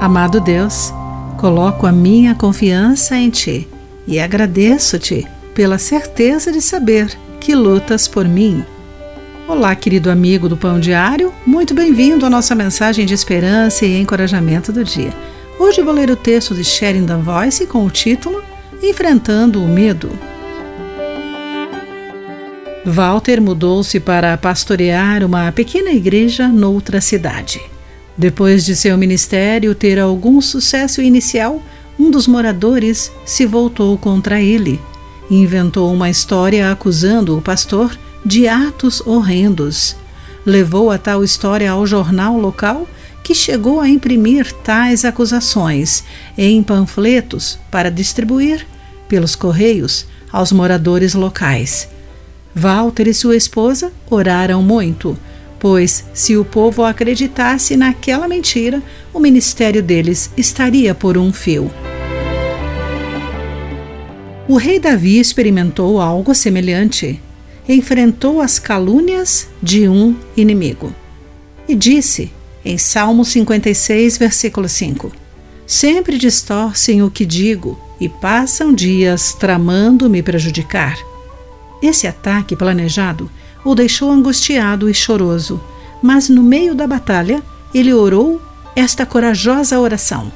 Amado Deus, coloco a minha confiança em Ti e agradeço-te pela certeza de saber que lutas por mim. Olá, querido amigo do Pão Diário, muito bem-vindo à nossa mensagem de esperança e encorajamento do dia. Hoje vou ler o texto de Sheridan Voice com o título Enfrentando o Medo. Walter mudou-se para pastorear uma pequena igreja noutra cidade. Depois de seu ministério ter algum sucesso inicial, um dos moradores se voltou contra ele inventou uma história acusando o pastor de atos horrendos. Levou a tal história ao jornal local, que chegou a imprimir tais acusações em panfletos para distribuir pelos correios aos moradores locais. Walter e sua esposa oraram muito pois se o povo acreditasse naquela mentira, o ministério deles estaria por um fio. O rei Davi experimentou algo semelhante. Enfrentou as calúnias de um inimigo. E disse, em Salmo 56, versículo 5: Sempre distorcem o que digo e passam dias tramando me prejudicar. Esse ataque planejado o deixou angustiado e choroso, mas no meio da batalha ele orou esta corajosa oração: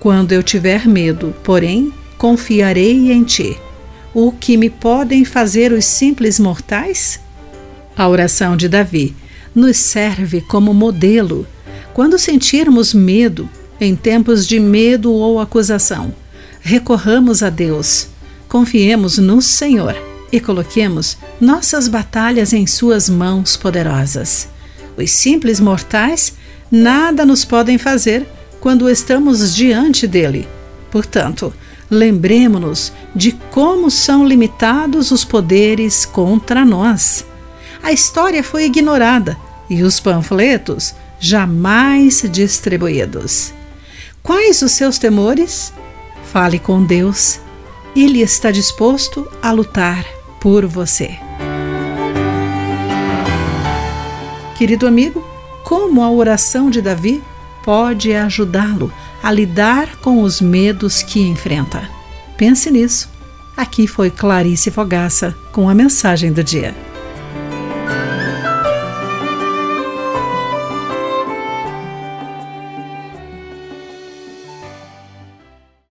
Quando eu tiver medo, porém, confiarei em ti. O que me podem fazer os simples mortais? A oração de Davi nos serve como modelo quando sentirmos medo, em tempos de medo ou acusação. Recorramos a Deus, confiemos no Senhor e coloquemos nossas batalhas em Suas mãos poderosas. Os simples mortais nada nos podem fazer quando estamos diante dele. Portanto, lembremos-nos de como são limitados os poderes contra nós. A história foi ignorada e os panfletos jamais distribuídos. Quais os seus temores? Fale com Deus. Ele está disposto a lutar por você. Querido amigo, como a oração de Davi pode ajudá-lo a lidar com os medos que enfrenta? Pense nisso. Aqui foi Clarice Fogaça com a mensagem do dia.